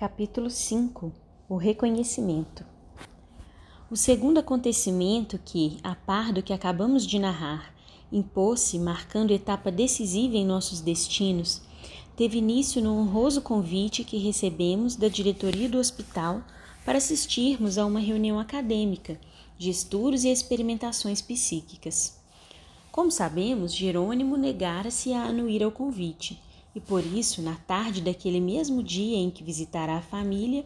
Capítulo 5 O reconhecimento. O segundo acontecimento que, a par do que acabamos de narrar, impôs-se, marcando etapa decisiva em nossos destinos, teve início no honroso convite que recebemos da diretoria do hospital para assistirmos a uma reunião acadêmica de estudos e experimentações psíquicas. Como sabemos, Jerônimo negara-se a anuir ao convite e por isso, na tarde daquele mesmo dia em que visitara a família,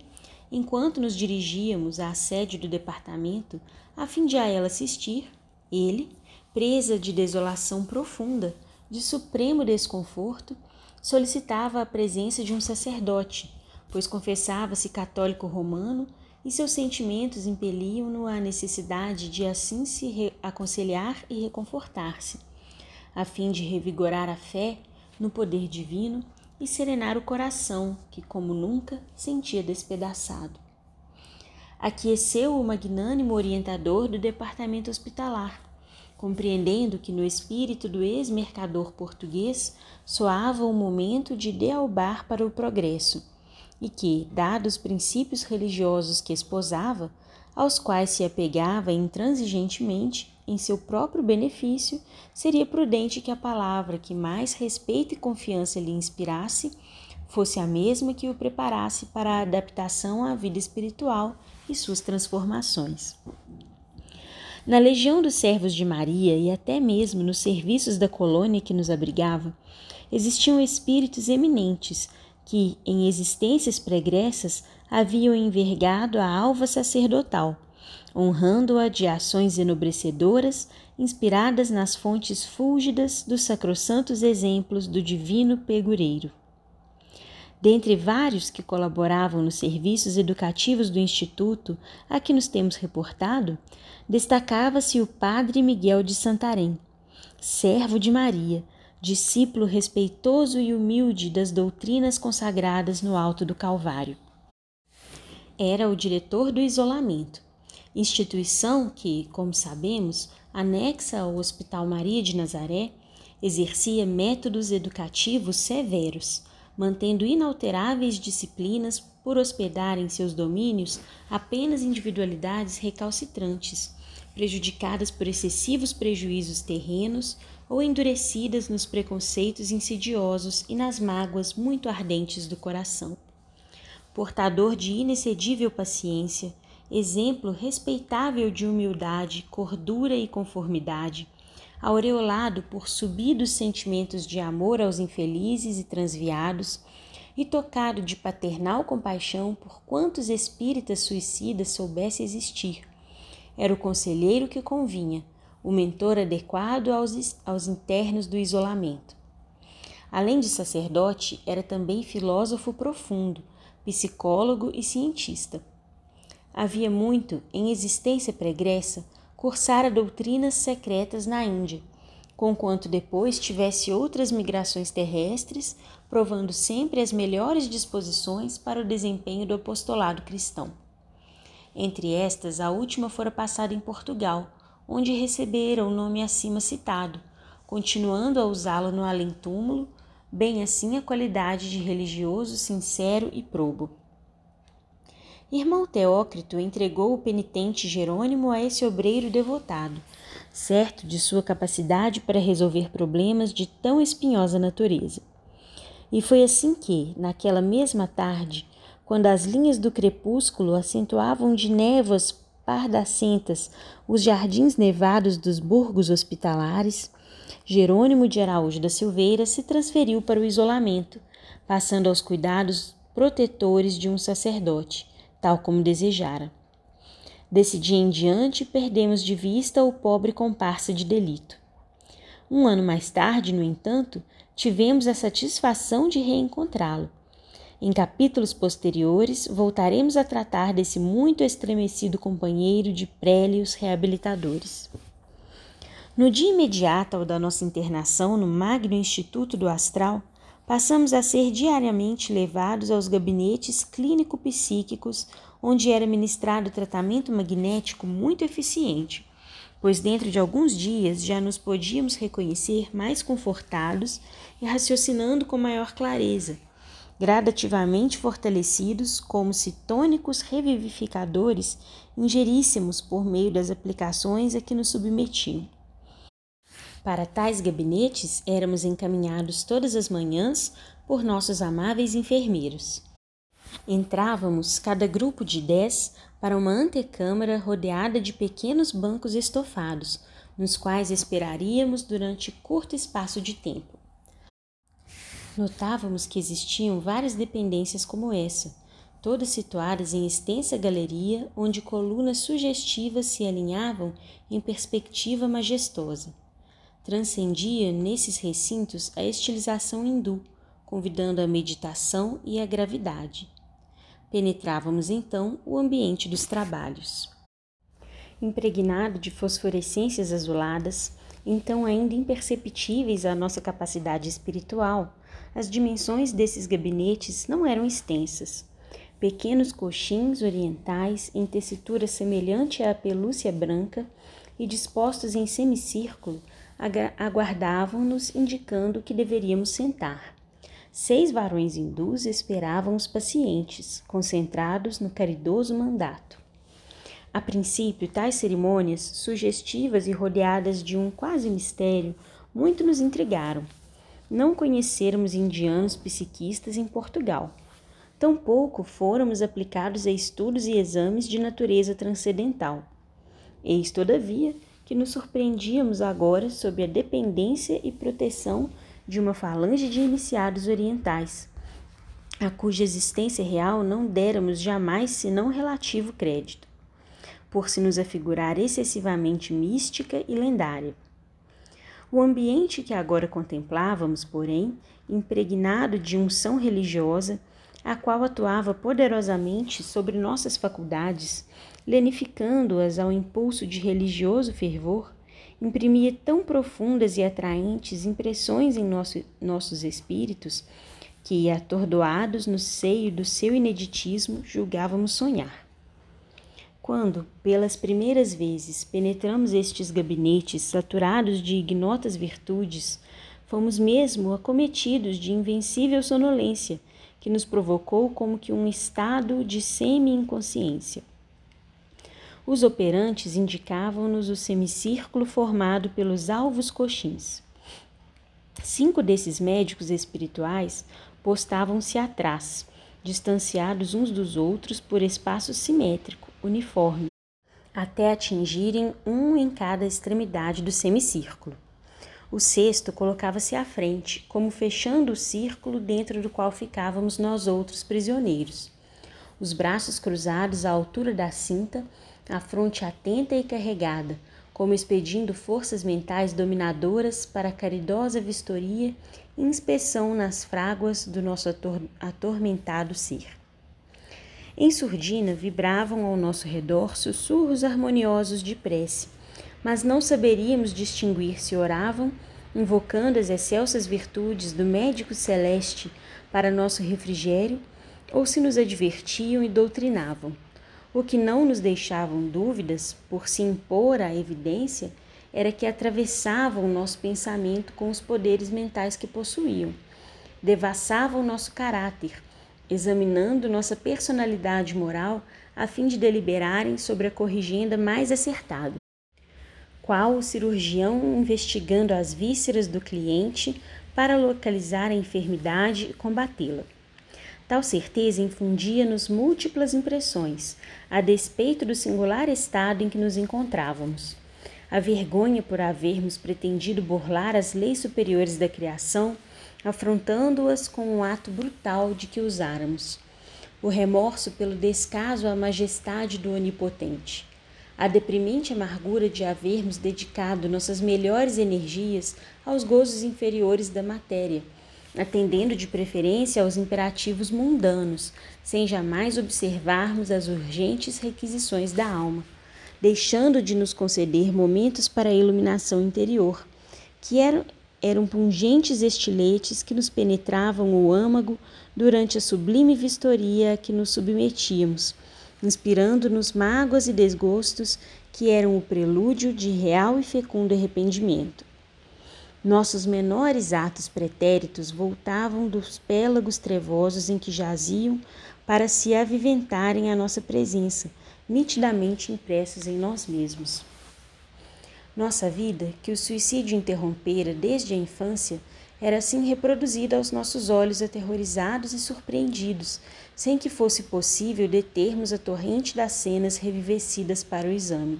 enquanto nos dirigíamos à sede do departamento a fim de a ela assistir, ele, presa de desolação profunda, de supremo desconforto, solicitava a presença de um sacerdote, pois confessava-se católico romano e seus sentimentos impeliam-no à necessidade de assim se aconselhar e reconfortar-se, a fim de revigorar a fé no poder divino e serenar o coração que, como nunca, sentia despedaçado. Aqueceu o magnânimo orientador do departamento hospitalar, compreendendo que no espírito do ex-mercador português soava o momento de dealbar para o progresso e que, dados os princípios religiosos que esposava, aos quais se apegava intransigentemente, em seu próprio benefício, seria prudente que a palavra que mais respeito e confiança lhe inspirasse fosse a mesma que o preparasse para a adaptação à vida espiritual e suas transformações. Na legião dos servos de Maria e até mesmo nos serviços da colônia que nos abrigava, existiam espíritos eminentes que, em existências pregressas, haviam envergado a alva sacerdotal honrando-a de ações enobrecedoras inspiradas nas fontes fúlgidas dos sacrossantos exemplos do divino pegureiro. Dentre vários que colaboravam nos serviços educativos do Instituto a que nos temos reportado, destacava-se o padre Miguel de Santarém, servo de Maria, discípulo respeitoso e humilde das doutrinas consagradas no alto do Calvário. Era o diretor do isolamento instituição que, como sabemos, anexa ao Hospital Maria de Nazaré, exercia métodos educativos severos, mantendo inalteráveis disciplinas por hospedar em seus domínios apenas individualidades recalcitrantes, prejudicadas por excessivos prejuízos terrenos ou endurecidas nos preconceitos insidiosos e nas mágoas muito ardentes do coração. Portador de inexcedível paciência, exemplo respeitável de humildade, cordura e conformidade, aureolado por subidos sentimentos de amor aos infelizes e transviados, e tocado de paternal compaixão por quantos espíritas suicidas soubesse existir. Era o conselheiro que convinha, o mentor adequado aos, aos internos do isolamento. Além de sacerdote, era também filósofo profundo, psicólogo e cientista havia muito, em existência pregressa, cursara doutrinas secretas na Índia, conquanto depois tivesse outras migrações terrestres, provando sempre as melhores disposições para o desempenho do apostolado cristão. Entre estas, a última fora passada em Portugal, onde recebera o nome acima citado, continuando a usá-lo no além-túmulo, bem assim a qualidade de religioso sincero e probo. Irmão Teócrito entregou o penitente Jerônimo a esse obreiro devotado, certo de sua capacidade para resolver problemas de tão espinhosa natureza. E foi assim que, naquela mesma tarde, quando as linhas do crepúsculo acentuavam de névoas pardacentas os jardins nevados dos burgos hospitalares, Jerônimo de Araújo da Silveira se transferiu para o isolamento, passando aos cuidados protetores de um sacerdote, tal como desejara. Desse dia em diante, perdemos de vista o pobre comparsa de delito. Um ano mais tarde, no entanto, tivemos a satisfação de reencontrá-lo. Em capítulos posteriores, voltaremos a tratar desse muito estremecido companheiro de prélios reabilitadores. No dia imediato ao da nossa internação no Magno Instituto do Astral, passamos a ser diariamente levados aos gabinetes clínico-psíquicos, onde era ministrado tratamento magnético muito eficiente, pois dentro de alguns dias já nos podíamos reconhecer mais confortados e raciocinando com maior clareza, gradativamente fortalecidos como se tônicos revivificadores ingeríssemos por meio das aplicações a que nos submetiam. Para tais gabinetes éramos encaminhados todas as manhãs por nossos amáveis enfermeiros. Entrávamos, cada grupo de dez, para uma antecâmara rodeada de pequenos bancos estofados, nos quais esperaríamos durante curto espaço de tempo. Notávamos que existiam várias dependências como essa, todas situadas em extensa galeria onde colunas sugestivas se alinhavam em perspectiva majestosa. Transcendia nesses recintos a estilização hindu, convidando a meditação e a gravidade. Penetrávamos então o ambiente dos trabalhos. Impregnado de fosforescências azuladas, então ainda imperceptíveis à nossa capacidade espiritual, as dimensões desses gabinetes não eram extensas. Pequenos coxins orientais em tessitura semelhante à pelúcia branca e dispostos em semicírculo aguardavam-nos indicando que deveríamos sentar. Seis varões hindus esperavam os pacientes, concentrados no caridoso mandato. A princípio, tais cerimônias, sugestivas e rodeadas de um quase mistério, muito nos intrigaram. Não conhecermos indianos psiquistas em Portugal. Tampouco fôramos aplicados a estudos e exames de natureza transcendental. Eis, todavia, que nos surpreendíamos agora sob a dependência e proteção de uma falange de iniciados orientais, a cuja existência real não déramos jamais senão relativo crédito, por se nos afigurar excessivamente mística e lendária. O ambiente que agora contemplávamos, porém, impregnado de unção religiosa, a qual atuava poderosamente sobre nossas faculdades, lenificando-as ao impulso de religioso fervor, imprimia tão profundas e atraentes impressões em nosso, nossos espíritos que, atordoados no seio do seu ineditismo, julgávamos sonhar. Quando, pelas primeiras vezes, penetramos estes gabinetes saturados de ignotas virtudes, fomos mesmo acometidos de invencível sonolência que nos provocou como que um estado de semi-inconsciência. Os operantes indicavam-nos o semicírculo formado pelos alvos coxins. Cinco desses médicos espirituais postavam-se atrás, distanciados uns dos outros por espaço simétrico, uniforme, até atingirem um em cada extremidade do semicírculo. O sexto colocava-se à frente, como fechando o círculo dentro do qual ficávamos nós outros prisioneiros. Os braços cruzados à altura da cinta a fronte atenta e carregada, como expedindo forças mentais dominadoras para a caridosa vistoria e inspeção nas fráguas do nosso ator atormentado ser. Em surdina vibravam ao nosso redor sussurros harmoniosos de prece, mas não saberíamos distinguir se oravam, invocando as excelsas virtudes do médico celeste para nosso refrigério, ou se nos advertiam e doutrinavam o que não nos deixavam dúvidas, por se impor à evidência, era que atravessavam o nosso pensamento com os poderes mentais que possuíam, devassavam nosso caráter, examinando nossa personalidade moral a fim de deliberarem sobre a corrigenda mais acertada. Qual o cirurgião investigando as vísceras do cliente para localizar a enfermidade e combatê-la. Tal certeza infundia-nos múltiplas impressões, a despeito do singular estado em que nos encontrávamos. A vergonha por havermos pretendido burlar as leis superiores da criação, afrontando-as com um ato brutal de que usáramos. O remorso pelo descaso à majestade do Onipotente. A deprimente amargura de havermos dedicado nossas melhores energias aos gozos inferiores da matéria atendendo de preferência aos imperativos mundanos, sem jamais observarmos as urgentes requisições da alma, deixando de nos conceder momentos para a iluminação interior, que eram, eram pungentes estiletes que nos penetravam o âmago durante a sublime vistoria a que nos submetíamos, inspirando-nos mágoas e desgostos que eram o prelúdio de real e fecundo arrependimento. Nossos menores atos pretéritos voltavam dos pélagos trevosos em que jaziam para se aviventarem à nossa presença, nitidamente impressos em nós mesmos. Nossa vida, que o suicídio interrompera desde a infância, era assim reproduzida aos nossos olhos aterrorizados e surpreendidos, sem que fosse possível determos a torrente das cenas revivecidas para o exame.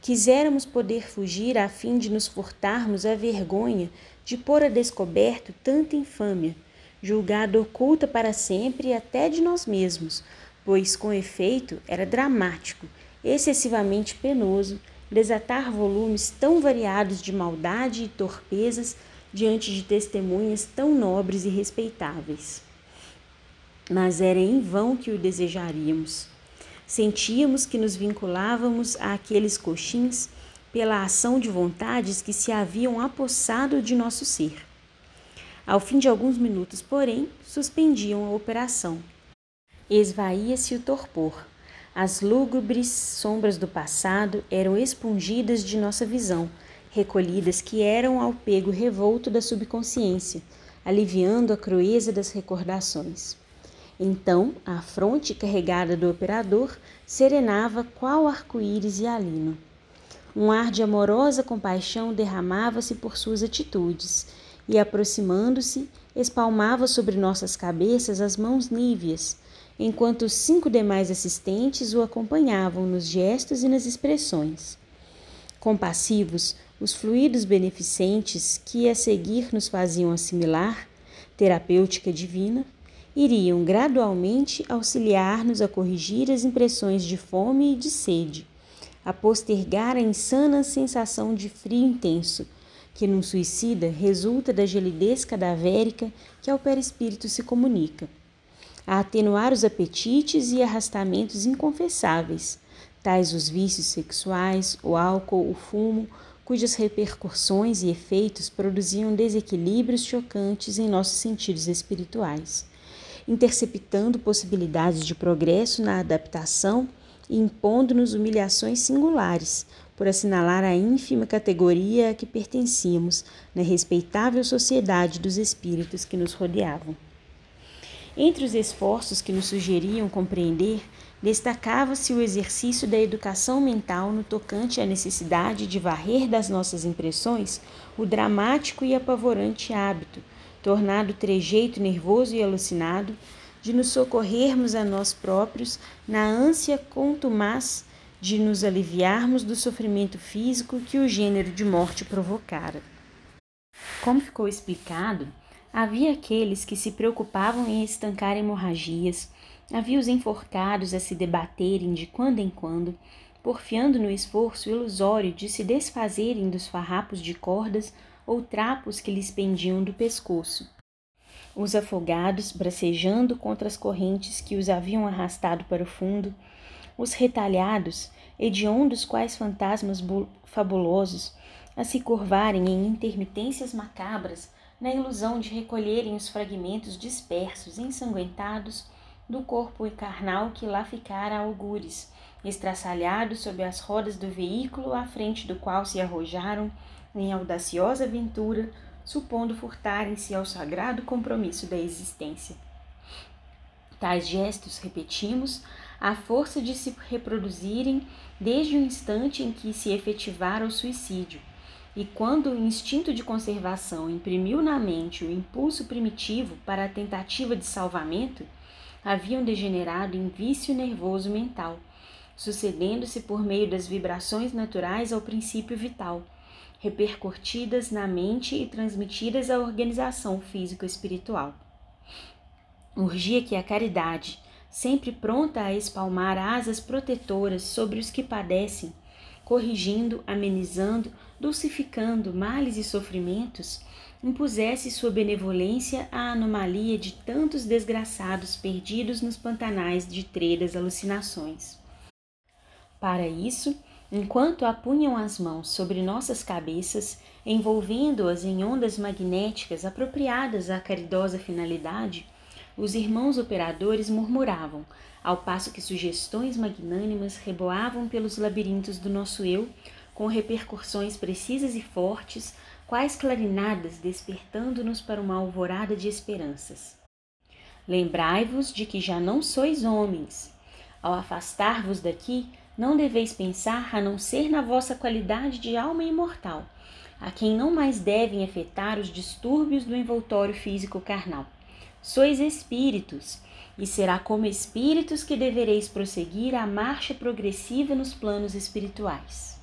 Quiséramos poder fugir a fim de nos furtarmos a vergonha de pôr a descoberto tanta infâmia, julgada oculta para sempre até de nós mesmos, pois, com efeito, era dramático, excessivamente penoso, desatar volumes tão variados de maldade e torpezas diante de testemunhas tão nobres e respeitáveis. Mas era em vão que o desejaríamos. Sentíamos que nos vinculávamos àqueles coxins pela ação de vontades que se haviam apossado de nosso ser. Ao fim de alguns minutos, porém, suspendiam a operação. Esvaía-se o torpor. As lúgubres sombras do passado eram expungidas de nossa visão, recolhidas que eram ao pego revolto da subconsciência, aliviando a crueza das recordações. Então, a fronte carregada do operador serenava qual arco-íris e alino. Um ar de amorosa compaixão derramava-se por suas atitudes e, aproximando-se, espalmava sobre nossas cabeças as mãos níveas, enquanto os cinco demais assistentes o acompanhavam nos gestos e nas expressões. Compassivos, os fluidos beneficentes que a seguir nos faziam assimilar, terapêutica divina, iriam gradualmente auxiliar-nos a corrigir as impressões de fome e de sede, a postergar a insana sensação de frio intenso, que num suicida resulta da gelidez cadavérica que ao perispírito se comunica, a atenuar os apetites e arrastamentos inconfessáveis, tais os vícios sexuais, o álcool, o fumo, cujas repercussões e efeitos produziam desequilíbrios chocantes em nossos sentidos espirituais, interceptando possibilidades de progresso na adaptação e impondo-nos humilhações singulares, por assinalar a ínfima categoria a que pertencíamos na respeitável sociedade dos espíritos que nos rodeavam. Entre os esforços que nos sugeriam compreender destacava-se o exercício da educação mental no tocante à necessidade de varrer das nossas impressões o dramático e apavorante hábito, tornado trejeito nervoso e alucinado, de nos socorrermos a nós próprios na ânsia contumaz de nos aliviarmos do sofrimento físico que o gênero de morte provocara. Como ficou explicado, havia aqueles que se preocupavam em estancar hemorragias, Havia os enforcados a se debaterem de quando em quando, porfiando no esforço ilusório de se desfazerem dos farrapos de cordas ou trapos que lhes pendiam do pescoço. Os afogados, bracejando contra as correntes que os haviam arrastado para o fundo, os retalhados, hediondos quais fantasmas fabulosos, a se curvarem em intermitências macabras na ilusão de recolherem os fragmentos dispersos, ensanguentados, do corpo carnal que lá ficara a algures, estraçalhado sob as rodas do veículo à frente do qual se arrojaram em audaciosa aventura, supondo furtarem-se ao sagrado compromisso da existência. Tais gestos, repetimos, à força de se reproduzirem desde o instante em que se efetivara o suicídio, e quando o instinto de conservação imprimiu na mente o impulso primitivo para a tentativa de salvamento, haviam degenerado em vício nervoso mental, sucedendo-se por meio das vibrações naturais ao princípio vital, repercutidas na mente e transmitidas à organização físico-espiritual. Urgia que a caridade, sempre pronta a espalmar asas protetoras sobre os que padecem, corrigindo, amenizando, dulcificando males e sofrimentos, impusesse sua benevolência à anomalia de tantos desgraçados perdidos nos pantanais de tredas alucinações. Para isso, enquanto apunham as mãos sobre nossas cabeças, envolvendo-as em ondas magnéticas apropriadas à caridosa finalidade, os irmãos operadores murmuravam, ao passo que sugestões magnânimas reboavam pelos labirintos do nosso eu, com repercussões precisas e fortes quais clarinadas despertando-nos para uma alvorada de esperanças. Lembrai-vos de que já não sois homens. Ao afastar-vos daqui, não deveis pensar a não ser na vossa qualidade de alma imortal, a quem não mais devem afetar os distúrbios do envoltório físico carnal. Sois espíritos, e será como espíritos que devereis prosseguir a marcha progressiva nos planos espirituais.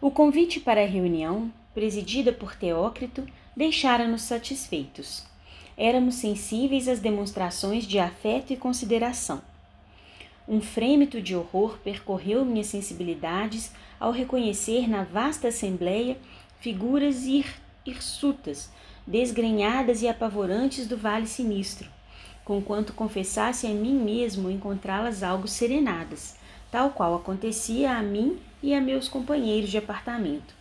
O convite para a reunião, presidida por Teócrito, deixara-nos satisfeitos éramos sensíveis às demonstrações de afeto e consideração. Um frêmito de horror percorreu minhas sensibilidades ao reconhecer na vasta assembleia figuras hir hirsutas, desgrenhadas e apavorantes do vale sinistro, conquanto confessasse a mim mesmo encontrá-las algo serenadas, tal qual acontecia a mim e a meus companheiros de apartamento.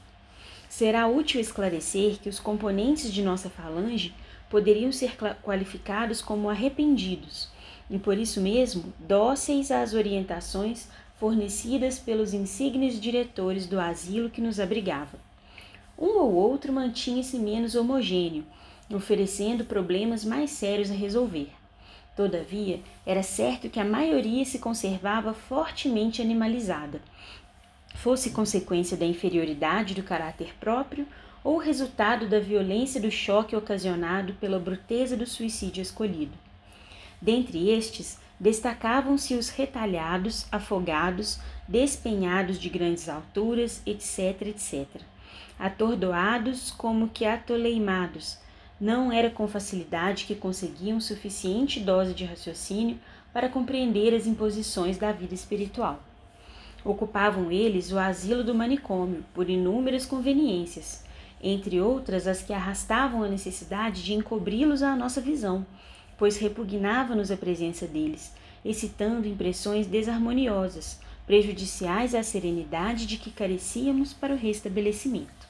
Será útil esclarecer que os componentes de nossa falange poderiam ser qualificados como arrependidos e por isso mesmo dóceis às orientações fornecidas pelos insignes diretores do asilo que nos abrigava. Um ou outro mantinha-se menos homogêneo, oferecendo problemas mais sérios a resolver. Todavia, era certo que a maioria se conservava fortemente animalizada, fosse consequência da inferioridade do caráter próprio ou resultado da violência do choque ocasionado pela bruteza do suicídio escolhido. Dentre estes, destacavam-se os retalhados, afogados, despenhados de grandes alturas, etc., etc. Atordoados como que atoleimados, não era com facilidade que conseguiam suficiente dose de raciocínio para compreender as imposições da vida espiritual. Ocupavam eles o asilo do manicômio por inúmeras conveniências, entre outras as que arrastavam a necessidade de encobri-los à nossa visão, pois repugnava-nos a presença deles, excitando impressões desarmoniosas, prejudiciais à serenidade de que carecíamos para o restabelecimento.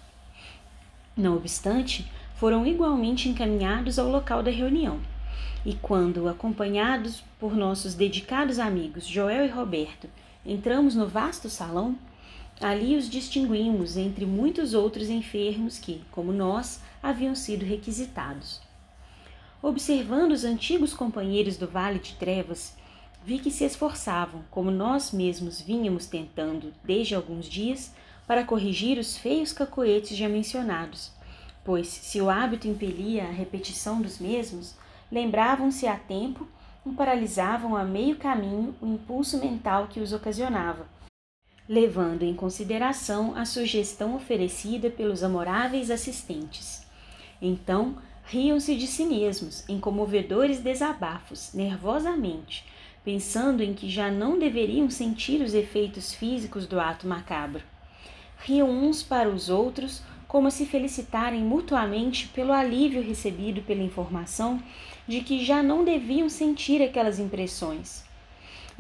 Não obstante, foram igualmente encaminhados ao local da reunião. E quando, acompanhados por nossos dedicados amigos Joel e Roberto, entramos no vasto salão, Ali os distinguimos entre muitos outros enfermos que, como nós, haviam sido requisitados. Observando os antigos companheiros do Vale de Trevas, vi que se esforçavam, como nós mesmos vínhamos tentando desde alguns dias, para corrigir os feios cacoetes já mencionados, pois, se o hábito impelia a repetição dos mesmos, lembravam-se a tempo e paralisavam a meio caminho o impulso mental que os ocasionava levando em consideração a sugestão oferecida pelos amoráveis assistentes. Então, riam-se de si mesmos em comovedores desabafos, nervosamente, pensando em que já não deveriam sentir os efeitos físicos do ato macabro. Riam uns para os outros, como se felicitarem mutuamente pelo alívio recebido pela informação de que já não deviam sentir aquelas impressões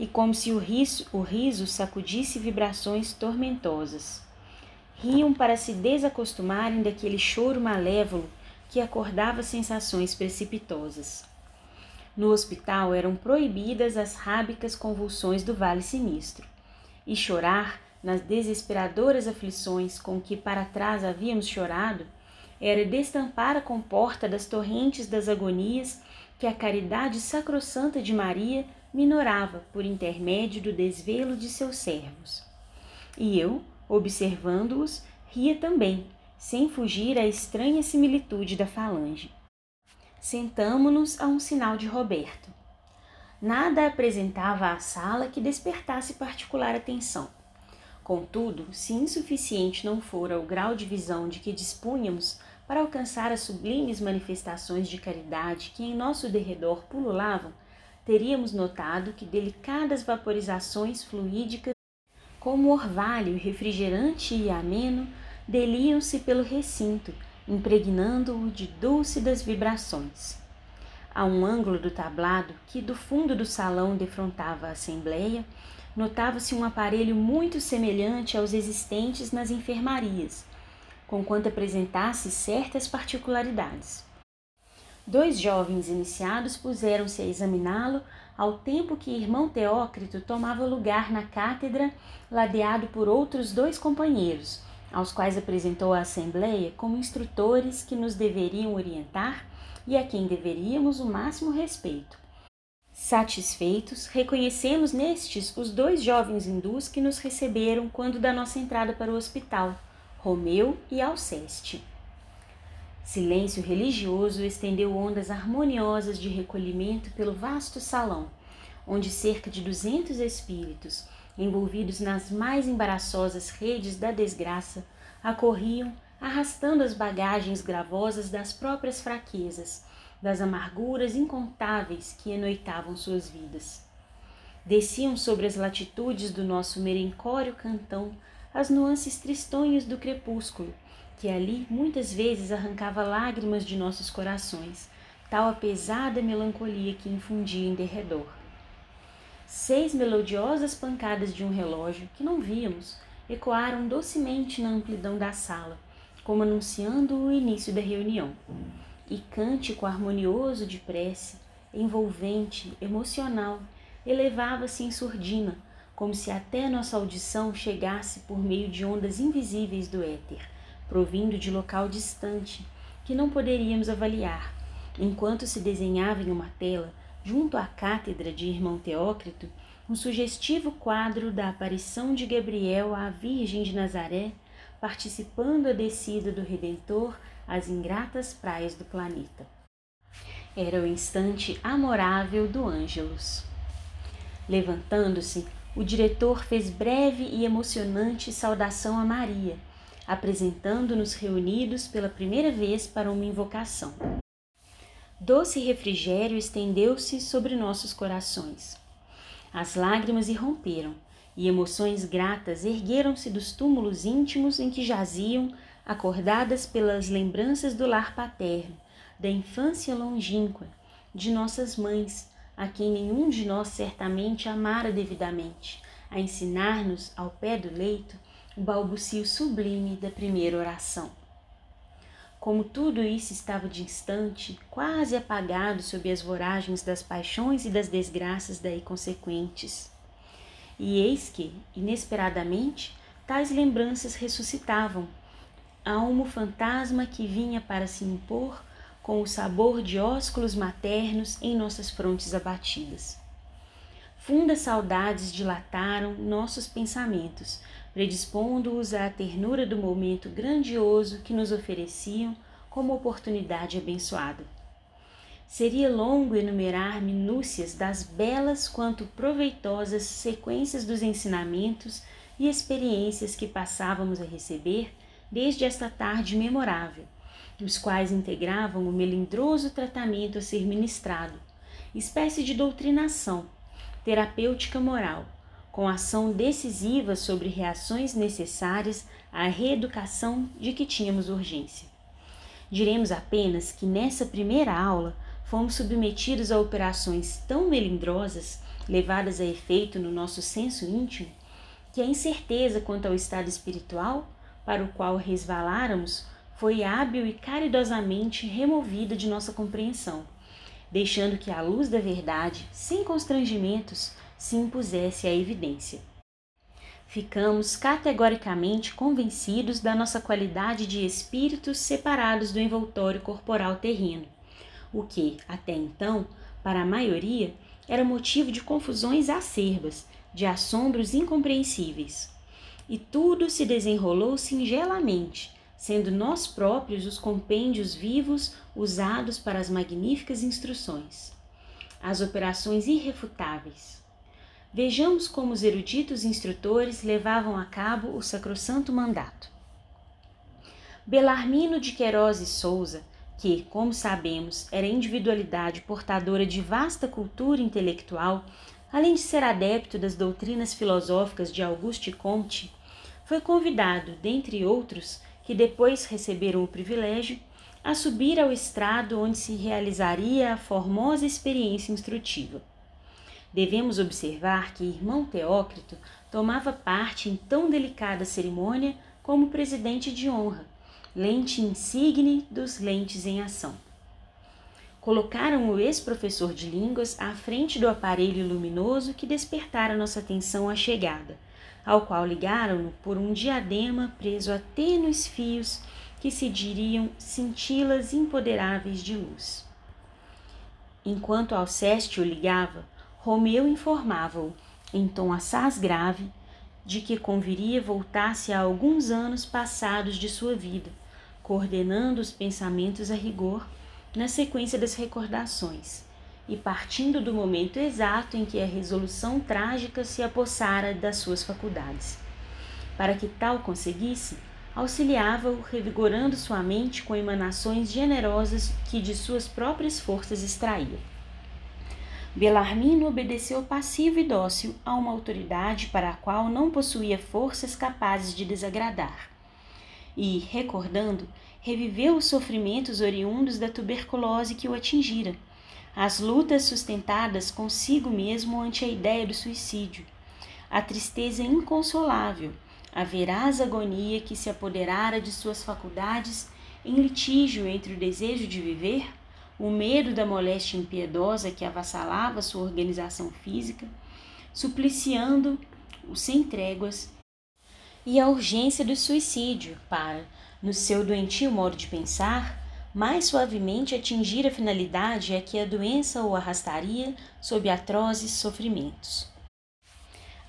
e como se o riso, o riso sacudisse vibrações tormentosas. Riam para se desacostumarem daquele choro malévolo que acordava sensações precipitosas. No hospital eram proibidas as rábicas convulsões do vale sinistro, e chorar nas desesperadoras aflições com que para trás havíamos chorado era destampar a comporta das torrentes das agonias que a caridade sacrossanta de Maria minorava por intermédio do desvelo de seus servos. E eu, observando-os, ria também, sem fugir à estranha similitude da falange. Sentamo-nos a um sinal de Roberto. Nada apresentava à sala que despertasse particular atenção. Contudo, se insuficiente não fora o grau de visão de que dispunhamos para alcançar as sublimes manifestações de caridade que em nosso derredor pululavam, teríamos notado que delicadas vaporizações fluídicas, como orvalho refrigerante e ameno, deliam-se pelo recinto, impregnando-o de dúlcidas vibrações. A um ângulo do tablado, que do fundo do salão defrontava a assembleia, notava-se um aparelho muito semelhante aos existentes nas enfermarias, conquanto apresentasse certas particularidades. Dois jovens iniciados puseram-se a examiná-lo ao tempo que irmão Teócrito tomava lugar na cátedra, ladeado por outros dois companheiros, aos quais apresentou a Assembleia como instrutores que nos deveriam orientar e a quem deveríamos o máximo respeito. Satisfeitos, reconhecemos nestes os dois jovens hindus que nos receberam quando da nossa entrada para o hospital, Romeu e Alceste. Silêncio religioso estendeu ondas harmoniosas de recolhimento pelo vasto salão, onde cerca de duzentos espíritos, envolvidos nas mais embaraçosas redes da desgraça, acorriam arrastando as bagagens gravosas das próprias fraquezas, das amarguras incontáveis que enoitavam suas vidas. Desciam sobre as latitudes do nosso merencório cantão as nuances tristonhas do crepúsculo, que ali muitas vezes arrancava lágrimas de nossos corações, tal a pesada melancolia que infundia em derredor. Seis melodiosas pancadas de um relógio que não víamos ecoaram docemente na amplidão da sala, como anunciando o início da reunião. E cântico harmonioso de prece, envolvente, emocional, elevava-se em surdina, como se até nossa audição chegasse por meio de ondas invisíveis do éter, provindo de local distante, que não poderíamos avaliar, enquanto se desenhava em uma tela, junto à cátedra de irmão Teócrito, um sugestivo quadro da aparição de Gabriel à Virgem de Nazaré, participando a descida do Redentor às ingratas praias do planeta. Era o instante amorável do Ângelus. Levantando-se, o diretor fez breve e emocionante saudação a Maria, apresentando-nos reunidos pela primeira vez para uma invocação. Doce refrigério estendeu-se sobre nossos corações. As lágrimas irromperam e emoções gratas ergueram-se dos túmulos íntimos em que jaziam, acordadas pelas lembranças do lar paterno, da infância longínqua, de nossas mães, a quem nenhum de nós certamente amara devidamente, a ensinar-nos, ao pé do leito, o balbucio sublime da primeira oração. Como tudo isso estava distante, quase apagado sob as voragens das paixões e das desgraças daí consequentes. E eis que, inesperadamente, tais lembranças ressuscitavam. Almo fantasma que vinha para se impor com o sabor de ósculos maternos em nossas frontes abatidas. Fundas saudades dilataram nossos pensamentos, predispondo-os à ternura do momento grandioso que nos ofereciam como oportunidade abençoada. Seria longo enumerar minúcias das belas quanto proveitosas sequências dos ensinamentos e experiências que passávamos a receber desde esta tarde memorável, os quais integravam o melindroso tratamento a ser ministrado, espécie de doutrinação, terapêutica moral, com ação decisiva sobre reações necessárias à reeducação de que tínhamos urgência. Diremos apenas que nessa primeira aula fomos submetidos a operações tão melindrosas, levadas a efeito no nosso senso íntimo, que a incerteza quanto ao estado espiritual para o qual resvaláramos foi hábil e caridosamente removida de nossa compreensão, deixando que a luz da verdade, sem constrangimentos, se impusesse à evidência. Ficamos categoricamente convencidos da nossa qualidade de espíritos separados do envoltório corporal terreno, o que, até então, para a maioria, era motivo de confusões acerbas, de assombros incompreensíveis. E tudo se desenrolou singelamente, sendo nós próprios os compêndios vivos usados para as magníficas instruções. As operações irrefutáveis, Vejamos como os eruditos instrutores levavam a cabo o sacrossanto mandato. Belarmino de Queiroz e Souza, que, como sabemos, era individualidade portadora de vasta cultura intelectual, além de ser adepto das doutrinas filosóficas de Auguste Comte, foi convidado, dentre outros, que depois receberam o privilégio, a subir ao estrado onde se realizaria a formosa experiência instrutiva. Devemos observar que irmão Teócrito tomava parte em tão delicada cerimônia como presidente de honra, lente insigne dos lentes em ação. Colocaram o ex-professor de línguas à frente do aparelho luminoso que despertara nossa atenção à chegada, ao qual ligaram-no por um diadema preso a tênues fios que se diriam cintilas impoderáveis de luz. Enquanto Alceste o ligava, Romeu informava-o, em tom assaz grave, de que conviria voltar-se a alguns anos passados de sua vida, coordenando os pensamentos a rigor na sequência das recordações e partindo do momento exato em que a resolução trágica se apossara das suas faculdades. Para que tal conseguisse, auxiliava-o revigorando sua mente com emanações generosas que de suas próprias forças extraía. Belarmino obedeceu passivo e dócil a uma autoridade para a qual não possuía forças capazes de desagradar. E, recordando, reviveu os sofrimentos oriundos da tuberculose que o atingira, as lutas sustentadas consigo mesmo ante a ideia do suicídio, a tristeza inconsolável a veraz agonia que se apoderara de suas faculdades em litígio entre o desejo de viver, o medo da moléstia impiedosa que avassalava sua organização física, supliciando-o sem tréguas, e a urgência do suicídio para, no seu doentio modo de pensar, mais suavemente atingir a finalidade a que a doença o arrastaria sob atrozes sofrimentos.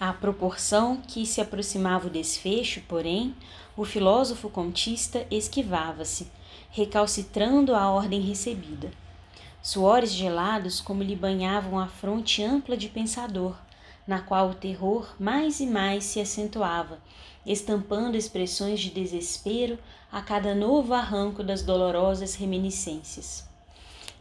À proporção que se aproximava o desfecho, porém, o filósofo contista esquivava-se, recalcitrando a ordem recebida. Suores gelados como lhe banhavam a fronte ampla de pensador, na qual o terror mais e mais se acentuava, estampando expressões de desespero a cada novo arranco das dolorosas reminiscências.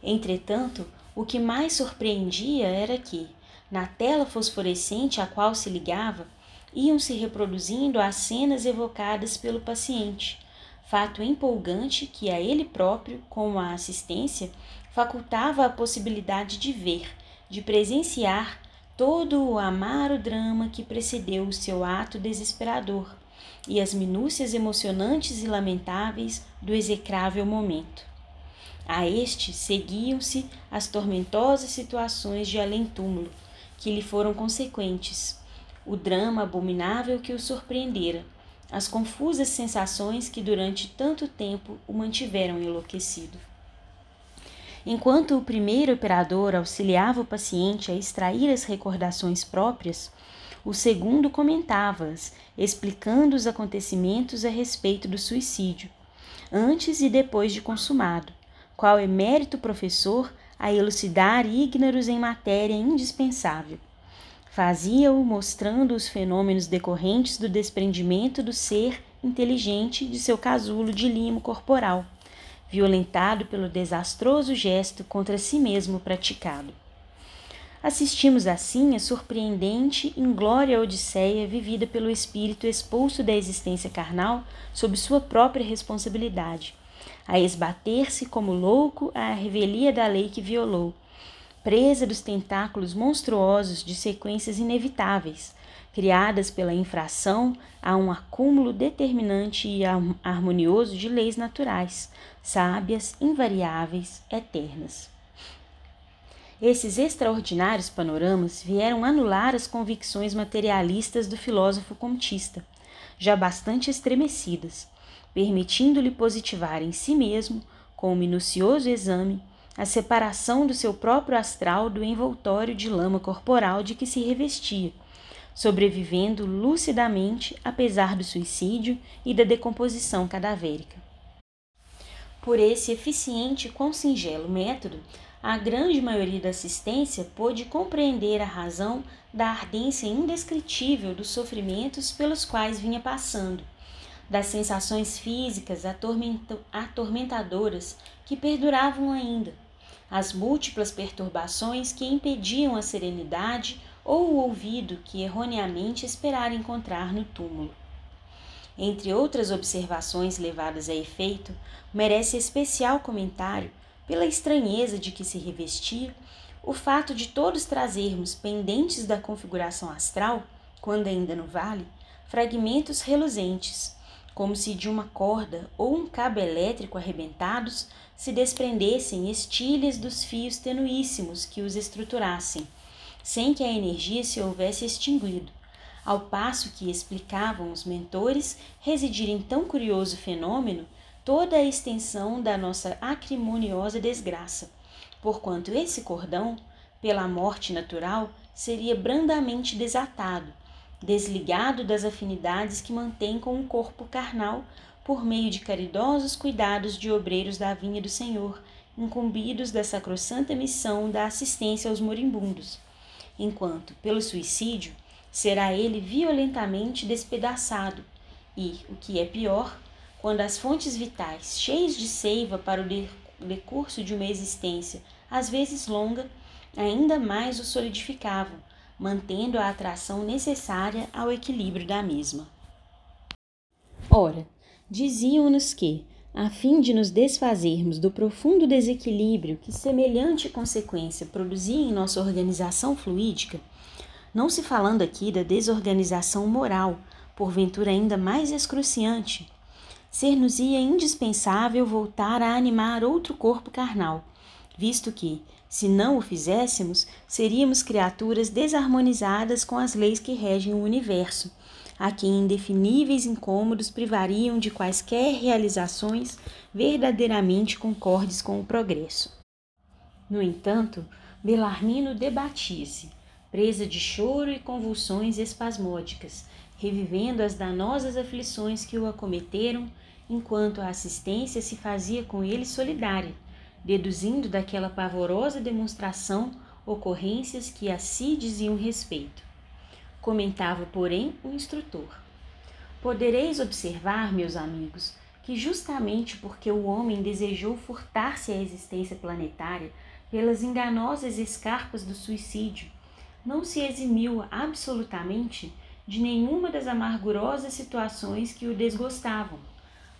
Entretanto, o que mais surpreendia era que, na tela fosforescente a qual se ligava, iam se reproduzindo as cenas evocadas pelo paciente, fato empolgante que a ele próprio, com a assistência, facultava a possibilidade de ver, de presenciar todo o amaro drama que precedeu o seu ato desesperador e as minúcias emocionantes e lamentáveis do execrável momento. A este seguiam-se as tormentosas situações de além-túmulo, que lhe foram consequentes, o drama abominável que o surpreendera, as confusas sensações que durante tanto tempo o mantiveram enlouquecido. Enquanto o primeiro operador auxiliava o paciente a extrair as recordações próprias, o segundo comentava-as, explicando os acontecimentos a respeito do suicídio, antes e depois de consumado, qual emérito professor a elucidar ígnaros em matéria indispensável. Fazia-o mostrando os fenômenos decorrentes do desprendimento do ser inteligente de seu casulo de limo corporal, violentado pelo desastroso gesto contra si mesmo praticado. Assistimos assim a surpreendente, inglória odisseia vivida pelo espírito expulso da existência carnal sob sua própria responsabilidade, a esbater-se como louco à revelia da lei que violou, presa dos tentáculos monstruosos de sequências inevitáveis, criadas pela infração a um acúmulo determinante e harmonioso de leis naturais, sábias, invariáveis, eternas. Esses extraordinários panoramas vieram anular as convicções materialistas do filósofo comtista, já bastante estremecidas, permitindo-lhe positivar em si mesmo, com um minucioso exame, a separação do seu próprio astral do envoltório de lama corporal de que se revestia, sobrevivendo lucidamente apesar do suicídio e da decomposição cadavérica. Por esse eficiente e com singelo método, a grande maioria da assistência pôde compreender a razão da ardência indescritível dos sofrimentos pelos quais vinha passando das sensações físicas atormentadoras que perduravam ainda, as múltiplas perturbações que impediam a serenidade ou o ouvido que erroneamente esperara encontrar no túmulo. Entre outras observações levadas a efeito, merece especial comentário, pela estranheza de que se revestia, o fato de todos trazermos pendentes da configuração astral, quando ainda no vale, fragmentos reluzentes, como se de uma corda ou um cabo elétrico arrebentados se desprendessem estilhas dos fios tenuíssimos que os estruturassem, sem que a energia se houvesse extinguido, ao passo que explicavam os mentores residir em tão curioso fenômeno toda a extensão da nossa acrimoniosa desgraça, porquanto esse cordão, pela morte natural, seria brandamente desatado, desligado das afinidades que mantém com o corpo carnal por meio de caridosos cuidados de obreiros da vinha do Senhor, incumbidos da sacrossanta missão da assistência aos moribundos, enquanto, pelo suicídio, será ele violentamente despedaçado e, o que é pior, quando as fontes vitais, cheias de seiva para o decurso de uma existência, às vezes longa, ainda mais o solidificavam, mantendo a atração necessária ao equilíbrio da mesma. Ora, diziam-nos que, a fim de nos desfazermos do profundo desequilíbrio que semelhante consequência produzia em nossa organização fluídica, não se falando aqui da desorganização moral, porventura ainda mais excruciante, ser-nos-ia indispensável voltar a animar outro corpo carnal, visto que, se não o fizéssemos, seríamos criaturas desarmonizadas com as leis que regem o universo, a quem indefiníveis incômodos privariam de quaisquer realizações verdadeiramente concordes com o progresso. No entanto, Belarmino debatia-se, presa de choro e convulsões espasmódicas, revivendo as danosas aflições que o acometeram, enquanto a assistência se fazia com ele solidária deduzindo daquela pavorosa demonstração ocorrências que a si diziam respeito. Comentava, porém, o instrutor. Podereis observar, meus amigos, que justamente porque o homem desejou furtar-se à existência planetária pelas enganosas escarpas do suicídio, não se eximiu absolutamente de nenhuma das amargurosas situações que o desgostavam.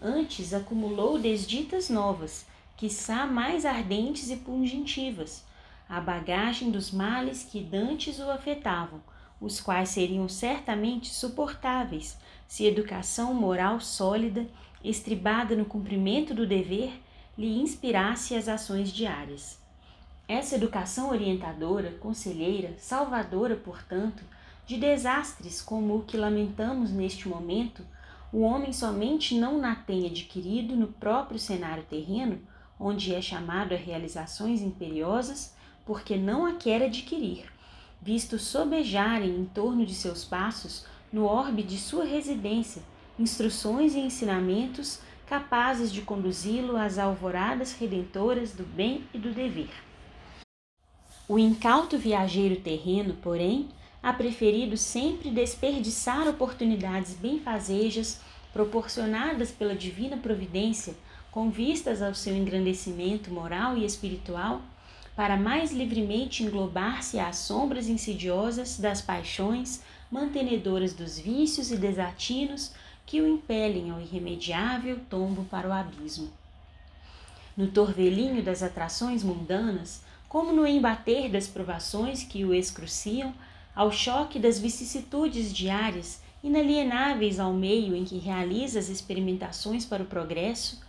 Antes acumulou desditas novas, quiçá mais ardentes e pungentivas, a bagagem dos males que dantes o afetavam, os quais seriam certamente suportáveis se educação moral sólida, estribada no cumprimento do dever, lhe inspirasse as ações diárias. Essa educação orientadora, conselheira, salvadora, portanto, de desastres como o que lamentamos neste momento, o homem somente não na tem adquirido no próprio cenário terreno, onde é chamado a realizações imperiosas, porque não a quer adquirir, visto sobejarem em torno de seus passos, no orbe de sua residência, instruções e ensinamentos capazes de conduzi-lo às alvoradas redentoras do bem e do dever. O incauto viajeiro terreno, porém, ha preferido sempre desperdiçar oportunidades benfazejas proporcionadas pela divina providência com vistas ao seu engrandecimento moral e espiritual, para mais livremente englobar-se às sombras insidiosas das paixões mantenedoras dos vícios e desatinos que o impelem ao irremediável tombo para o abismo. No torvelinho das atrações mundanas, como no embater das provações que o excruciam, ao choque das vicissitudes diárias, inalienáveis ao meio em que realiza as experimentações para o progresso,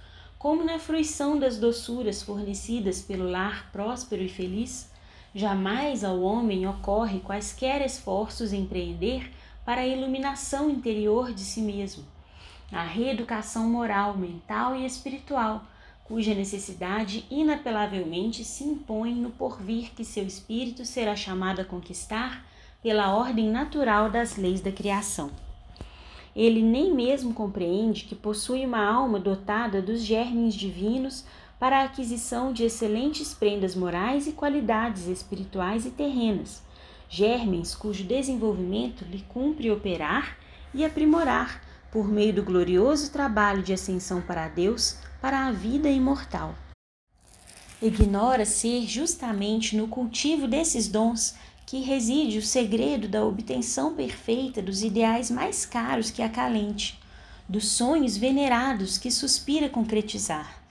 como na fruição das doçuras fornecidas pelo lar próspero e feliz, jamais ao homem ocorre quaisquer esforços empreender para a iluminação interior de si mesmo, a reeducação moral, mental e espiritual, cuja necessidade inapelavelmente se impõe no porvir que seu espírito será chamado a conquistar pela ordem natural das leis da criação ele nem mesmo compreende que possui uma alma dotada dos germes divinos para a aquisição de excelentes prendas morais e qualidades espirituais e terrenas, germes cujo desenvolvimento lhe cumpre operar e aprimorar por meio do glorioso trabalho de ascensão para Deus, para a vida imortal. Ignora ser justamente no cultivo desses dons que reside o segredo da obtenção perfeita dos ideais mais caros que acalente, dos sonhos venerados que suspira concretizar,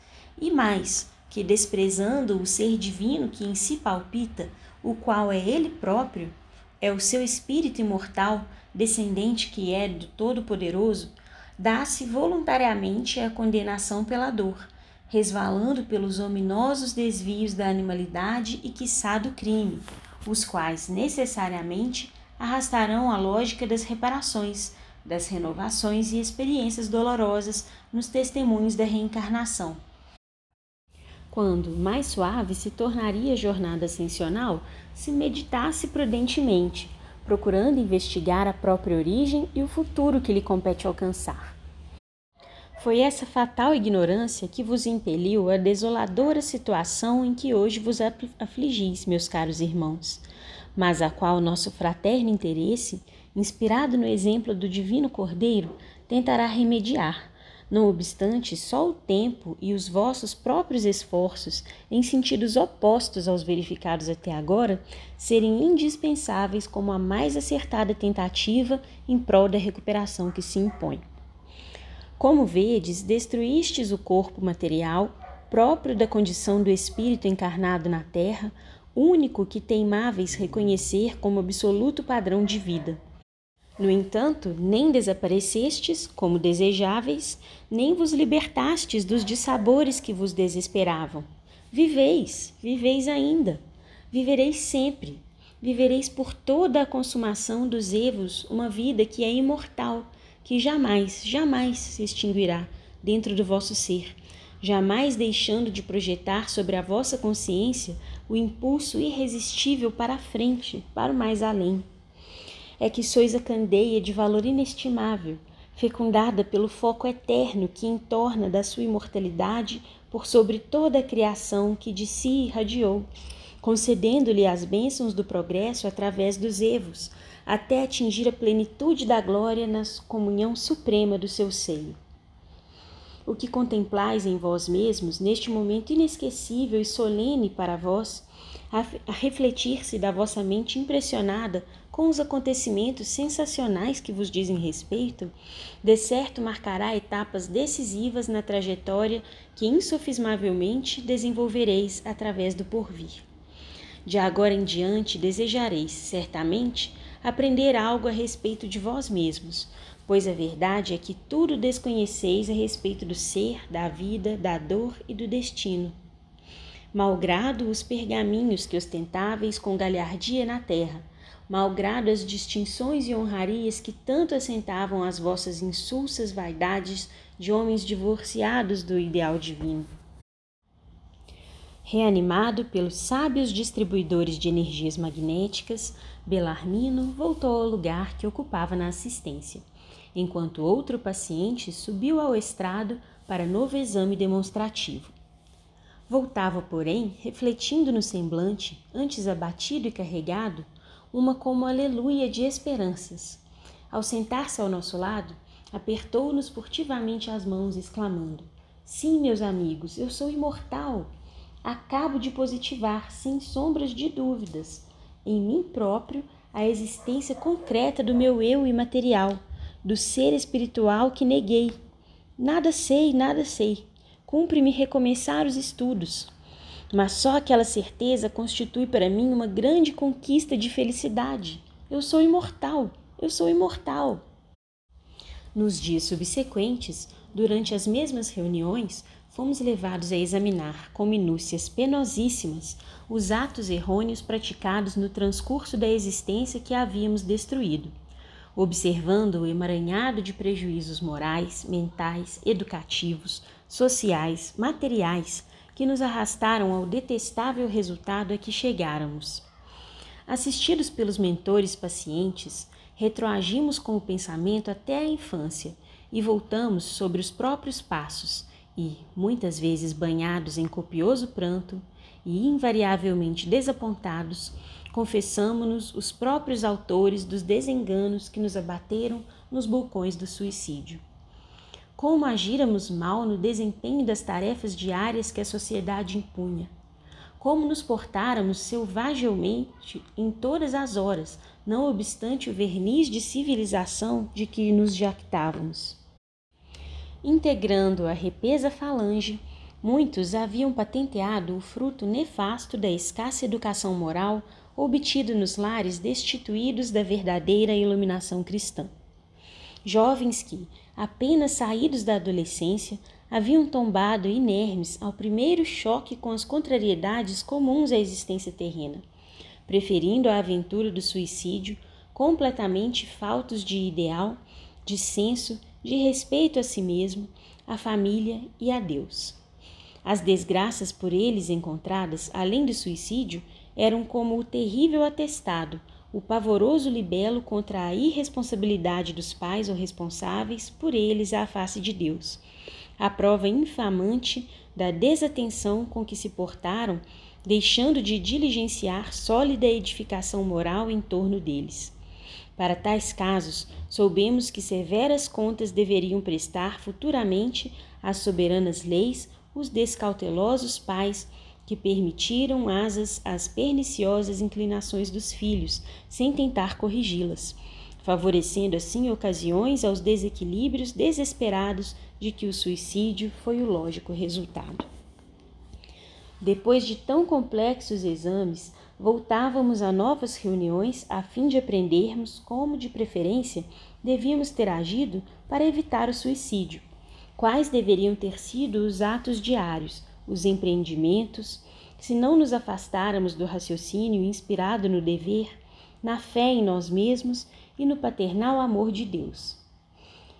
e mais, que desprezando o ser divino que em si palpita, o qual é ele próprio, é o seu espírito imortal, descendente que é do Todo-Poderoso, dá-se voluntariamente à condenação pela dor, resvalando pelos ominosos desvios da animalidade e quiçá do crime, os quais necessariamente arrastarão a lógica das reparações, das renovações e experiências dolorosas nos testemunhos da reencarnação. Quando mais suave se tornaria a jornada ascensional se meditasse prudentemente, procurando investigar a própria origem e o futuro que lhe compete alcançar. Foi essa fatal ignorância que vos impeliu à desoladora situação em que hoje vos afligis, meus caros irmãos, mas a qual nosso fraterno interesse, inspirado no exemplo do Divino Cordeiro, tentará remediar. Não obstante, só o tempo e os vossos próprios esforços, em sentidos opostos aos verificados até agora, serem indispensáveis como a mais acertada tentativa em prol da recuperação que se impõe. Como vedes, destruístes o corpo material, próprio da condição do espírito encarnado na terra, único que teimáveis reconhecer como absoluto padrão de vida. No entanto, nem desaparecestes, como desejáveis, nem vos libertastes dos dissabores que vos desesperavam. Viveis, viveis ainda, vivereis sempre, vivereis por toda a consumação dos evos uma vida que é imortal que jamais, jamais se extinguirá dentro do vosso ser, jamais deixando de projetar sobre a vossa consciência o impulso irresistível para a frente, para o mais além. É que sois a candeia de valor inestimável, fecundada pelo foco eterno que entorna da sua imortalidade por sobre toda a criação que de si irradiou, concedendo-lhe as bênçãos do progresso através dos evos, até atingir a plenitude da glória na comunhão suprema do seu seio. O que contemplais em vós mesmos, neste momento inesquecível e solene para vós, a refletir-se da vossa mente impressionada com os acontecimentos sensacionais que vos dizem respeito, de certo marcará etapas decisivas na trajetória que insofismavelmente desenvolvereis através do porvir. De agora em diante desejareis, certamente, aprender algo a respeito de vós mesmos, pois a verdade é que tudo desconheceis a respeito do ser, da vida, da dor e do destino. Malgrado os pergaminhos que ostentáveis com galhardia na terra, malgrado as distinções e honrarias que tanto assentavam as vossas insulsas vaidades de homens divorciados do ideal divino. Reanimado pelos sábios distribuidores de energias magnéticas, Belarmino voltou ao lugar que ocupava na assistência, enquanto outro paciente subiu ao estrado para novo exame demonstrativo. Voltava, porém, refletindo no semblante, antes abatido e carregado, uma como aleluia de esperanças. Ao sentar-se ao nosso lado, apertou-nos furtivamente as mãos, exclamando: Sim, meus amigos, eu sou imortal! acabo de positivar, sem sombras de dúvidas, em mim próprio a existência concreta do meu eu imaterial, do ser espiritual que neguei. Nada sei, nada sei. Cumpre-me recomeçar os estudos. Mas só aquela certeza constitui para mim uma grande conquista de felicidade. Eu sou imortal, eu sou imortal. Nos dias subsequentes, durante as mesmas reuniões, fomos levados a examinar com minúcias penosíssimas os atos errôneos praticados no transcurso da existência que havíamos destruído, observando o emaranhado de prejuízos morais, mentais, educativos, sociais, materiais que nos arrastaram ao detestável resultado a que chegáramos. Assistidos pelos mentores pacientes, retroagimos com o pensamento até a infância e voltamos sobre os próprios passos e, muitas vezes banhados em copioso pranto e invariavelmente desapontados, confessamo-nos os próprios autores dos desenganos que nos abateram nos balcões do suicídio. Como agíramos mal no desempenho das tarefas diárias que a sociedade impunha. Como nos portáramos selvagelmente em todas as horas, não obstante o verniz de civilização de que nos jactávamos integrando a repesa falange, muitos haviam patenteado o fruto nefasto da escassa educação moral obtido nos lares destituídos da verdadeira iluminação cristã. Jovens que, apenas saídos da adolescência, haviam tombado inermes ao primeiro choque com as contrariedades comuns à existência terrena, preferindo a aventura do suicídio, completamente faltos de ideal, de senso, de respeito a si mesmo, à família e a Deus. As desgraças por eles encontradas, além do suicídio, eram como o terrível atestado, o pavoroso libelo contra a irresponsabilidade dos pais ou responsáveis por eles à face de Deus, a prova infamante da desatenção com que se portaram, deixando de diligenciar sólida edificação moral em torno deles. Para tais casos, soubemos que severas contas deveriam prestar futuramente às soberanas leis os descautelosos pais que permitiram asas às perniciosas inclinações dos filhos, sem tentar corrigi-las, favorecendo assim ocasiões aos desequilíbrios desesperados de que o suicídio foi o lógico resultado. Depois de tão complexos exames, voltávamos a novas reuniões a fim de aprendermos como, de preferência, devíamos ter agido para evitar o suicídio quais deveriam ter sido os atos diários, os empreendimentos, se não nos afastáramos do raciocínio inspirado no dever, na fé em nós mesmos e no paternal amor de Deus.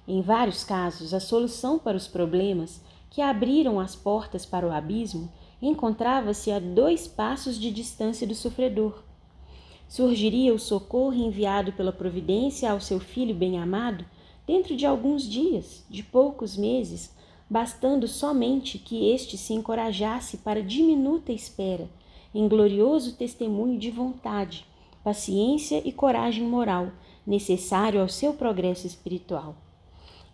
Em vários casos, a solução para os problemas que abriram as portas para o abismo encontrava-se a dois passos de distância do sofredor. Surgiria o socorro enviado pela providência ao seu filho bem-amado dentro de alguns dias, de poucos meses, bastando somente que este se encorajasse para diminuta espera, em glorioso testemunho de vontade, paciência e coragem moral, necessário ao seu progresso espiritual.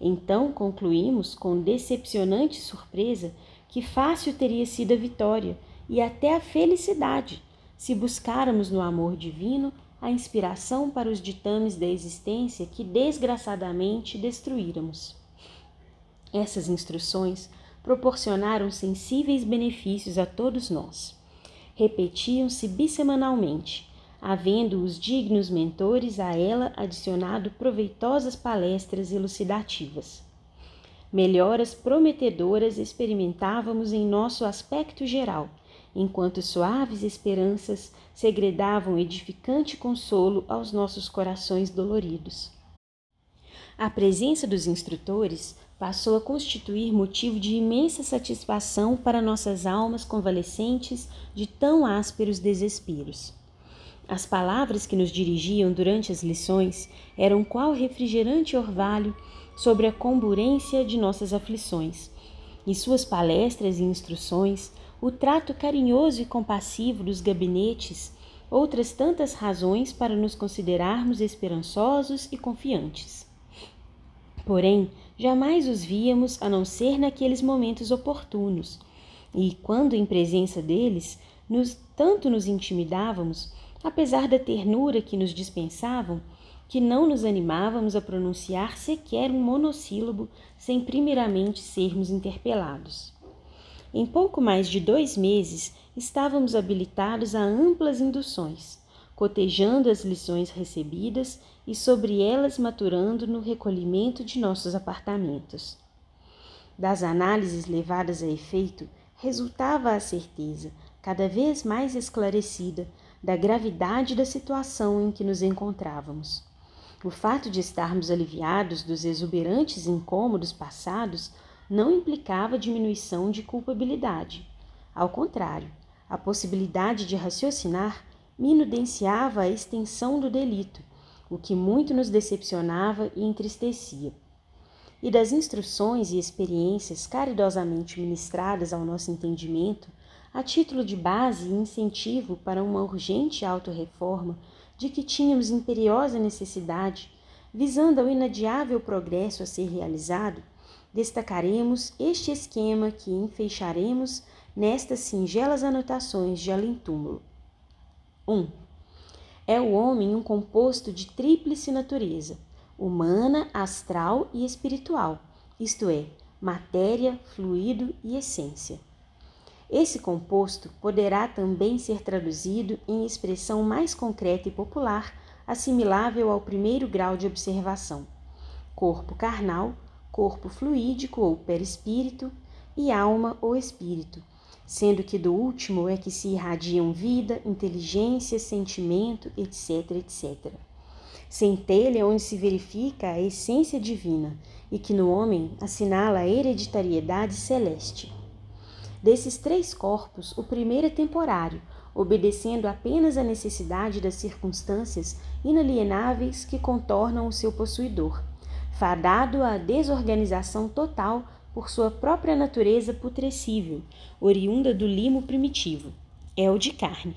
Então concluímos com decepcionante surpresa que fácil teria sido a vitória e até a felicidade se buscáramos no amor divino a inspiração para os ditames da existência que desgraçadamente destruíramos. Essas instruções proporcionaram sensíveis benefícios a todos nós. Repetiam-se bissemanalmente, havendo os dignos mentores a ela adicionado proveitosas palestras elucidativas. Melhoras prometedoras experimentávamos em nosso aspecto geral enquanto suaves esperanças segredavam edificante consolo aos nossos corações doloridos. A presença dos instrutores passou a constituir motivo de imensa satisfação para nossas almas convalescentes de tão ásperos desesperos. As palavras que nos dirigiam durante as lições eram qual refrigerante orvalho sobre a comburência de nossas aflições, e suas palestras e instruções o trato carinhoso e compassivo dos gabinetes, outras tantas razões para nos considerarmos esperançosos e confiantes. Porém, jamais os víamos a não ser naqueles momentos oportunos, e quando em presença deles, nos, tanto nos intimidávamos, apesar da ternura que nos dispensavam, que não nos animávamos a pronunciar sequer um monossílabo sem primeiramente sermos interpelados. Em pouco mais de dois meses, estávamos habilitados a amplas induções, cotejando as lições recebidas e sobre elas maturando no recolhimento de nossos apartamentos. Das análises levadas a efeito, resultava a certeza, cada vez mais esclarecida, da gravidade da situação em que nos encontrávamos. O fato de estarmos aliviados dos exuberantes incômodos passados não implicava diminuição de culpabilidade. Ao contrário, a possibilidade de raciocinar minudenciava a extensão do delito, o que muito nos decepcionava e entristecia. E das instruções e experiências caridosamente ministradas ao nosso entendimento, a título de base e incentivo para uma urgente autorreforma de que tínhamos imperiosa necessidade, visando ao inadiável progresso a ser realizado, destacaremos este esquema que enfeixaremos nestas singelas anotações de além-túmulo. 1. Um, é o homem um composto de tríplice natureza, humana, astral e espiritual, isto é, matéria, fluido e essência. Esse composto poderá também ser traduzido em expressão mais concreta e popular, assimilável ao primeiro grau de observação: corpo carnal, corpo fluídico ou perispírito e alma ou espírito, sendo que do último é que se irradiam vida, inteligência, sentimento, etc, etc. centelha onde se verifica a essência divina e que no homem assinala a hereditariedade celeste. Desses três corpos, o primeiro é temporário, obedecendo apenas à necessidade das circunstâncias inalienáveis que contornam o seu possuidor, fadado à desorganização total por sua própria natureza putrescível, oriunda do limo primitivo. É o de carne.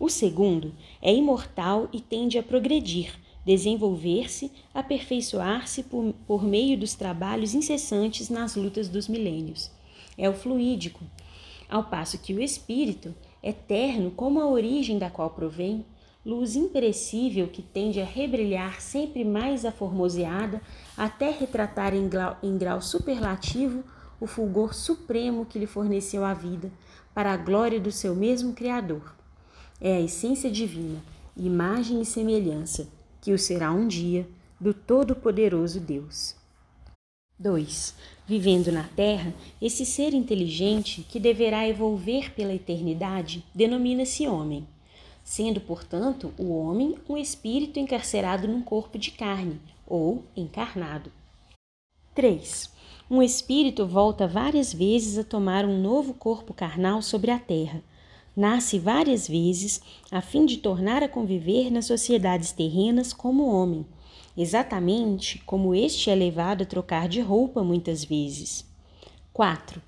O segundo é imortal e tende a progredir, desenvolver-se, aperfeiçoar-se por, por meio dos trabalhos incessantes nas lutas dos milênios. É o fluídico, ao passo que o espírito, eterno como a origem da qual provém, luz imperecível que tende a rebrilhar sempre mais aformoseada até retratar em grau, em grau superlativo o fulgor supremo que lhe forneceu a vida, para a glória do seu mesmo Criador. É a essência divina, imagem e semelhança, que o será um dia, do Todo-Poderoso Deus. 2. Vivendo na Terra, esse ser inteligente que deverá evolver pela eternidade denomina-se homem, sendo, portanto, o homem um espírito encarcerado num corpo de carne, ou encarnado. 3. Um espírito volta várias vezes a tomar um novo corpo carnal sobre a terra. Nasce várias vezes a fim de tornar a conviver nas sociedades terrenas como homem, exatamente como este é levado a trocar de roupa muitas vezes. 4.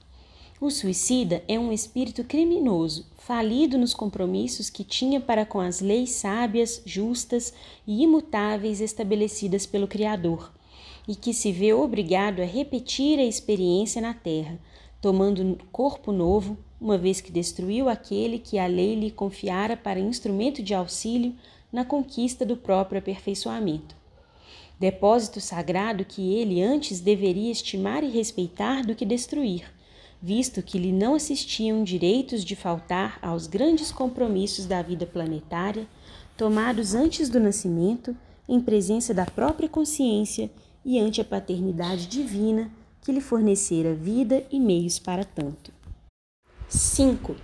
O suicida é um espírito criminoso, falido nos compromissos que tinha para com as leis sábias, justas e imutáveis estabelecidas pelo Criador, e que se vê obrigado a repetir a experiência na terra, tomando corpo novo, uma vez que destruiu aquele que a lei lhe confiara para instrumento de auxílio na conquista do próprio aperfeiçoamento depósito sagrado que ele antes deveria estimar e respeitar do que destruir, visto que lhe não assistiam direitos de faltar aos grandes compromissos da vida planetária, tomados antes do nascimento, em presença da própria consciência e ante a paternidade divina que lhe fornecera vida e meios para tanto. 5.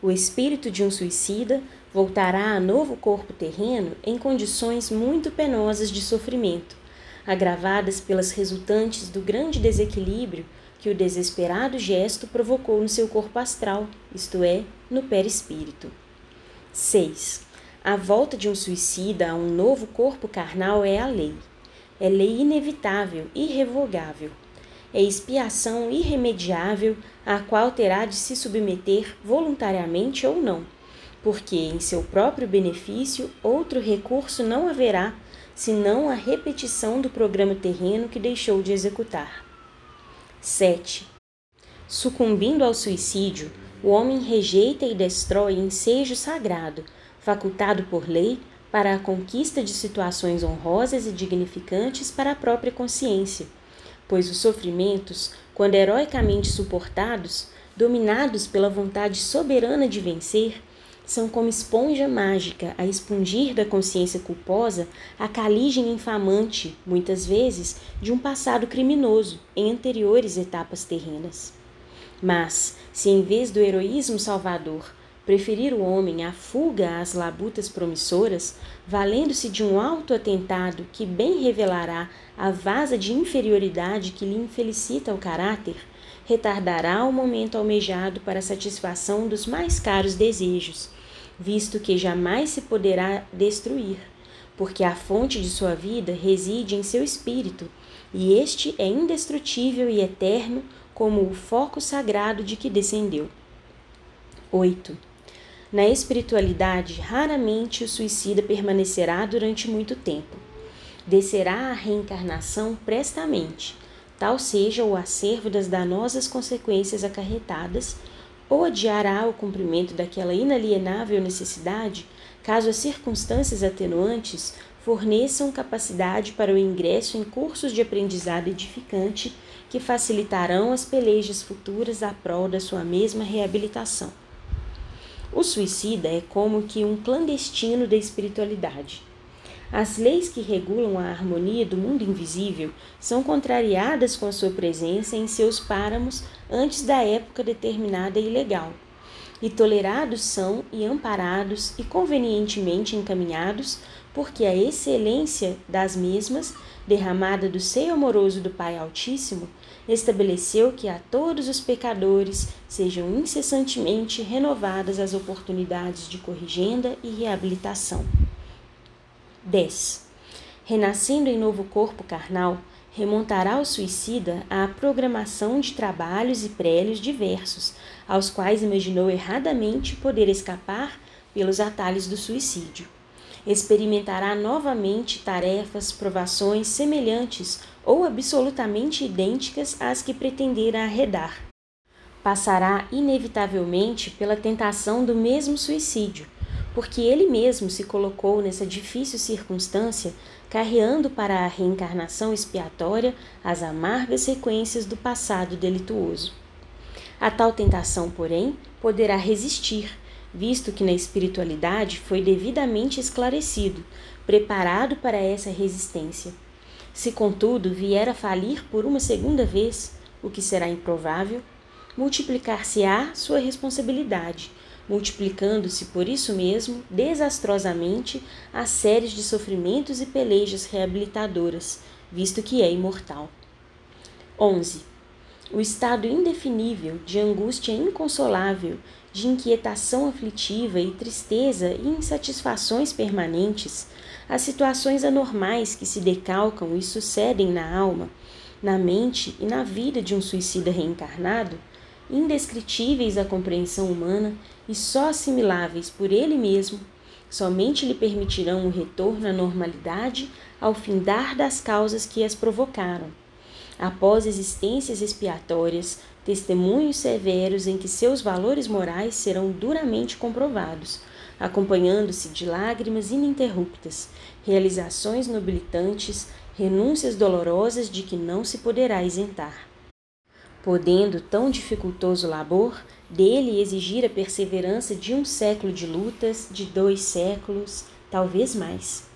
O espírito de um suicida voltará a novo corpo terreno em condições muito penosas de sofrimento, agravadas pelas resultantes do grande desequilíbrio que o desesperado gesto provocou no seu corpo astral, isto é, no perispírito. 6. A volta de um suicida a um novo corpo carnal é a lei. É lei inevitável, irrevogável. É expiação irremediável à qual terá de se submeter voluntariamente ou não porque em seu próprio benefício outro recurso não haverá senão a repetição do programa terreno que deixou de executar. 7. Sucumbindo ao suicídio, o homem rejeita e destrói ensejo sagrado, facultado por lei para a conquista de situações honrosas e dignificantes para a própria consciência, pois os sofrimentos, quando heroicamente suportados, dominados pela vontade soberana de vencer, são como esponja mágica a expungir da consciência culposa a caligem infamante, muitas vezes, de um passado criminoso em anteriores etapas terrenas. Mas, se em vez do heroísmo salvador preferir o homem à fuga às labutas promissoras, valendo-se de um alto atentado que bem revelará a vasa de inferioridade que lhe infelicita o caráter, retardará o momento almejado para a satisfação dos mais caros desejos, visto que jamais se poderá destruir, porque a fonte de sua vida reside em seu espírito, e este é indestrutível e eterno como o foco sagrado de que descendeu. 8. Na espiritualidade, raramente o suicida permanecerá durante muito tempo. Descerá a reencarnação prestamente, tal seja o acervo das danosas consequências acarretadas ou adiará o cumprimento daquela inalienável necessidade, caso as circunstâncias atenuantes forneçam capacidade para o ingresso em cursos de aprendizado edificante que facilitarão as pelejas futuras à prol da sua mesma reabilitação. O suicida é como que um clandestino da espiritualidade. As leis que regulam a harmonia do mundo invisível são contrariadas com a sua presença em seus páramos antes da época determinada e legal. e tolerados são e amparados e convenientemente encaminhados, porque a excelência das mesmas, derramada do seio amoroso do Pai Altíssimo, estabeleceu que a todos os pecadores sejam incessantemente renovadas as oportunidades de corrigenda e reabilitação. 10. Renascendo em novo corpo carnal, remontará o suicida à programação de trabalhos e prélios diversos, aos quais imaginou erradamente poder escapar pelos atalhos do suicídio. Experimentará novamente tarefas, provações semelhantes ou absolutamente idênticas às que pretendera arredar. Passará inevitavelmente pela tentação do mesmo suicídio, porque ele mesmo se colocou nessa difícil circunstância, carreando para a reencarnação expiatória as amargas sequências do passado delituoso. A tal tentação, porém, poderá resistir, visto que na espiritualidade foi devidamente esclarecido, preparado para essa resistência. Se, contudo, vier a falir por uma segunda vez, o que será improvável, multiplicar-se-á sua responsabilidade, multiplicando-se por isso mesmo, desastrosamente, as séries de sofrimentos e pelejas reabilitadoras, visto que é imortal. 11 o estado indefinível de angústia inconsolável, de inquietação aflitiva e tristeza e insatisfações permanentes, as situações anormais que se decalcam e sucedem na alma, na mente e na vida de um suicida reencarnado, indescritíveis à compreensão humana e só assimiláveis por ele mesmo, somente lhe permitirão o retorno à normalidade ao findar das causas que as provocaram. Após existências expiatórias, testemunhos severos em que seus valores morais serão duramente comprovados, acompanhando-se de lágrimas ininterruptas, realizações nobilitantes, renúncias dolorosas de que não se poderá isentar. Podendo tão dificultoso labor dele exigir a perseverança de um século de lutas, de dois séculos, talvez mais.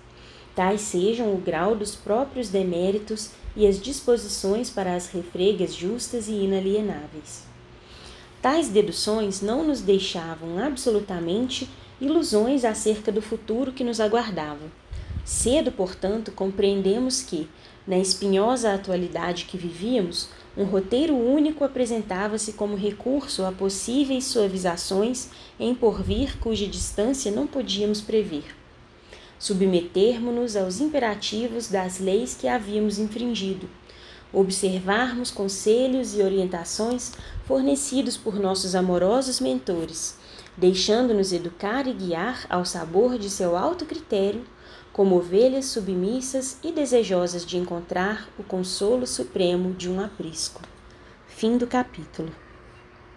Tais sejam o grau dos próprios deméritos e as disposições para as refregas justas e inalienáveis. Tais deduções não nos deixavam absolutamente ilusões acerca do futuro que nos aguardava. Cedo, portanto, compreendemos que, na espinhosa atualidade que vivíamos, um roteiro único apresentava-se como recurso a possíveis suavizações em porvir cuja distância não podíamos prever submetermos-nos aos imperativos das leis que havíamos infringido, observarmos conselhos e orientações fornecidos por nossos amorosos mentores, deixando-nos educar e guiar ao sabor de seu alto critério, como ovelhas submissas e desejosas de encontrar o consolo supremo de um aprisco. Fim do capítulo.